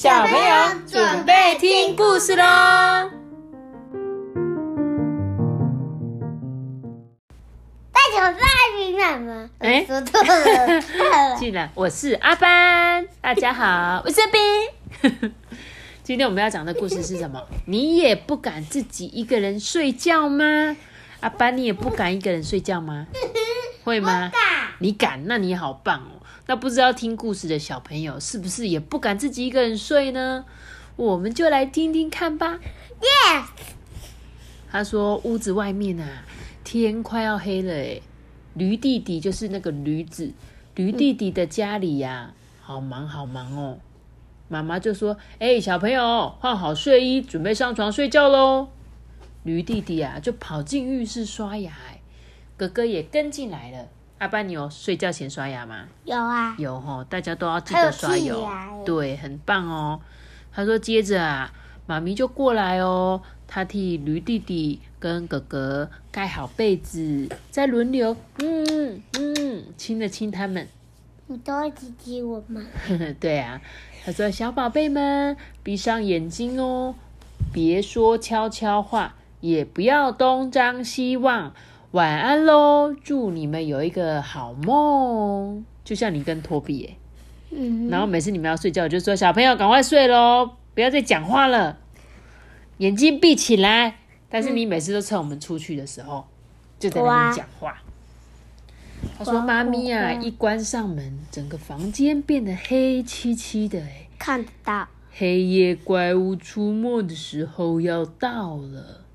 小朋友准备听故事喽！大家好，我是妈妈。哎说错了。进来，我是阿班，大家好，我是冰。今天我们要讲的故事是什么？你也不敢自己一个人睡觉吗？阿班，你也不敢一个人睡觉吗？会吗？你敢？那你好棒哦！那不知道听故事的小朋友是不是也不敢自己一个人睡呢？我们就来听听看吧。Yes，他说：“屋子外面啊，天快要黑了诶。驴弟弟就是那个驴子，驴弟弟的家里呀、好忙好忙哦。妈妈就说：‘哎、小朋友，换好睡衣，准备上床睡觉喽。’驴弟弟啊，就跑进浴室刷牙，哎，哥哥也跟进来了。阿爸，你有睡觉前刷牙吗？有啊。有吼，大家都要记得刷牙耶，对，很棒哦。他说接着啊，妈咪就过来哦，他替驴弟弟跟哥哥盖好被子，再轮流嗯嗯亲了亲他们。你都会挤挤我吗？对啊，他说小宝贝们闭上眼睛哦，别说悄悄话，也不要东张西望。晚安喽，祝你们有一个好梦。就像你跟托比耶。嗯。然后每次你们要睡觉，我就说小朋友赶快睡喽，不要再讲话了，眼睛闭起来。但是你每次都趁我们出去的时候，就在那边讲话。他说：“哇妈咪啊，一关上门，整个房间变得黑漆漆的，哎，看得到。黑夜怪物出没的时候要到了。”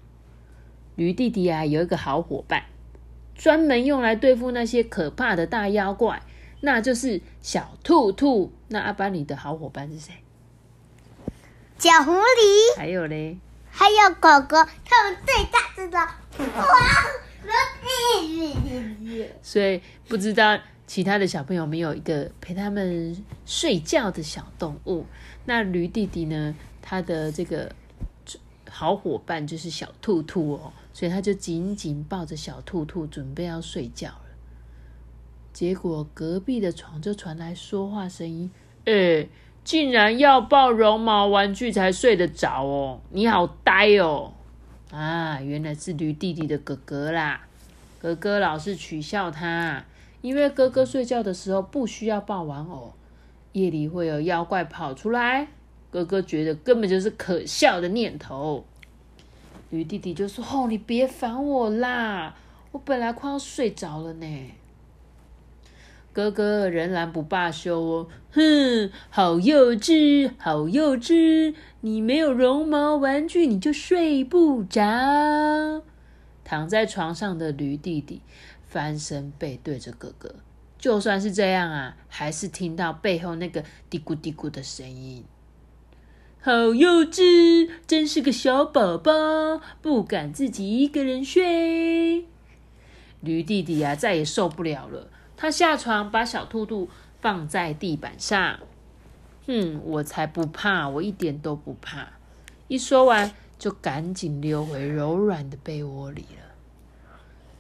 驴弟弟啊，有一个好伙伴，专门用来对付那些可怕的大妖怪，那就是小兔兔。那阿班，你的好伙伴是谁？小狐狸，还有嘞，还有狗狗，它们最大只的。哇！所以不知道其他的小朋友有没有一个陪他们睡觉的小动物？那驴弟弟呢？他的这个好伙伴就是小兔兔哦，所以他就紧紧抱着小兔兔，准备要睡觉了。结果隔壁的床就传来说话声音：“哎、竟然要抱绒毛玩具才睡得着哦！你好呆哦！”啊，原来是驴弟弟的哥哥啦。哥哥老是取笑他，因为哥哥睡觉的时候不需要抱玩偶，夜里会有妖怪跑出来。哥哥觉得根本就是可笑的念头。驴弟弟就说：“哦，你别烦我啦，我本来快要睡着了呢。”哥哥仍然不罢休哦，哼，好幼稚，好幼稚！你没有绒毛玩具，你就睡不着。躺在床上的驴弟弟翻身背对着哥哥，就算是这样啊，还是听到背后那个嘀咕嘀咕的声音。好幼稚，真是个小宝宝，不敢自己一个人睡。驴弟弟啊，再也受不了了，他下床把小兔兔放在地板上。哼，我才不怕，我一点都不怕。一说完，就赶紧溜回柔软的被窝里了。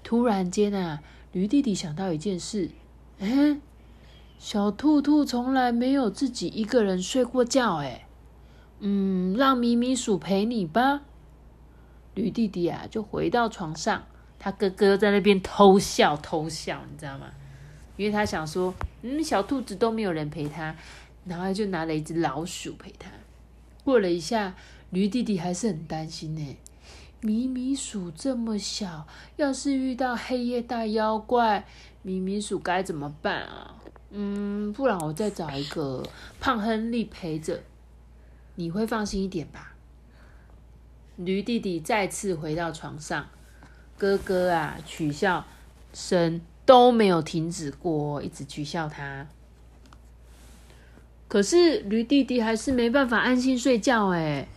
突然间啊，驴弟弟想到一件事：嗯，小兔兔从来没有自己一个人睡过觉，哎，嗯，让咪咪鼠陪你吧。驴弟弟啊，就回到床上，他哥哥在那边偷笑偷笑，你知道吗？因为他想说，嗯，小兔子都没有人陪他，然后就拿了一只老鼠陪他。过了一下，驴弟弟还是很担心呢。咪咪鼠这么小，要是遇到黑夜大妖怪，咪咪鼠该怎么办啊？嗯，不然我再找一个胖亨利陪着，你会放心一点吧？驴弟弟再次回到床上，哥哥啊，取笑声都没有停止过，一直取笑他。可是驴弟弟还是没办法安心睡觉哎。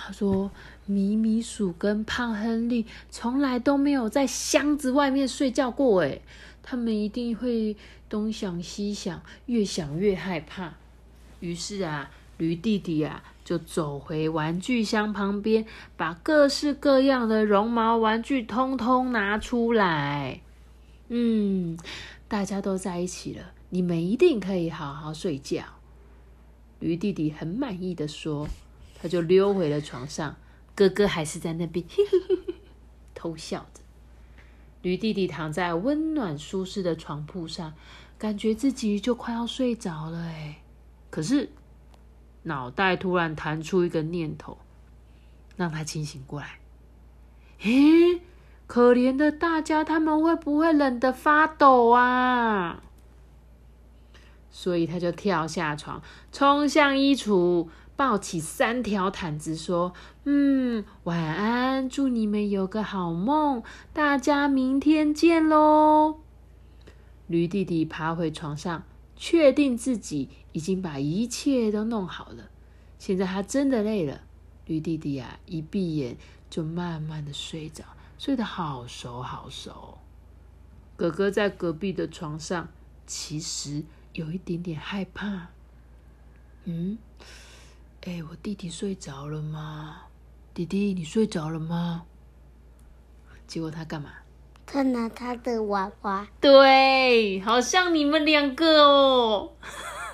他说：“米米鼠跟胖亨利从来都没有在箱子外面睡觉过哎，他们一定会东想西想，越想越害怕。”于是啊，驴弟弟啊就走回玩具箱旁边，把各式各样的绒毛玩具通通拿出来。嗯，大家都在一起了，你们一定可以好好睡觉。驴弟弟很满意的说，他就溜回了床上，哥哥还是在那边 偷笑着。驴弟弟躺在温暖舒适的床铺上，感觉自己就快要睡着了哎，可是脑袋突然弹出一个念头，让他清醒过来。咦，可怜的大家，他们会不会冷得发抖啊？所以他就跳下床，冲向衣橱，抱起三条毯子，说：“嗯，晚安，祝你们有个好梦，大家明天见喽。”驴弟弟爬回床上，确定自己已经把一切都弄好了。现在他真的累了，驴弟弟啊，一闭眼就慢慢的睡着，睡得好熟好熟。哥哥在隔壁的床上，其实。有一点点害怕，嗯，哎，我弟弟睡着了吗？弟弟，你睡着了吗？结果他干嘛？他拿他的娃娃。对，好像你们两个哦。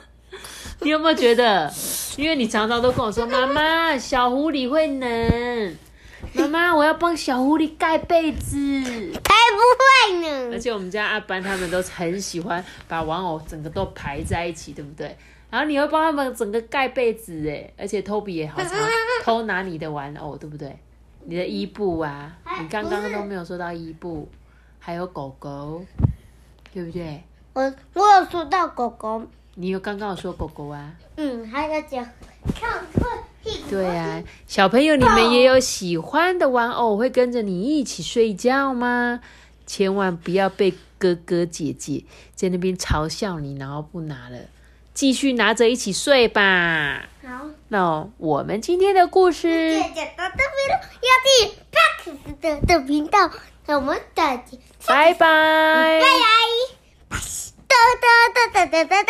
你有没有觉得？因为你常常都跟我说：“妈妈，小狐狸会冷。”妈妈，我要帮小狐狸盖被子。才不会呢！而且我们家阿班他们都很喜欢把玩偶整个都排在一起，对不对？然后你会帮他们整个盖被子，哎，而且托比也好常 偷拿你的玩偶，对不对？你的伊布啊，你刚刚都没有说到伊布，还有狗狗，对不对？我我有说到狗狗。你有刚刚有说狗狗啊？嗯，还有讲看对啊，小朋友，你们也有喜欢的玩偶，会跟着你一起睡觉吗？千万不要被哥哥姐姐在那边嘲笑你，然后不拿了，继续拿着一起睡吧。好，那我们今天的故事，姐姐了，要订 Pax 的的频道，思ったバイバイ。バイバイ。バ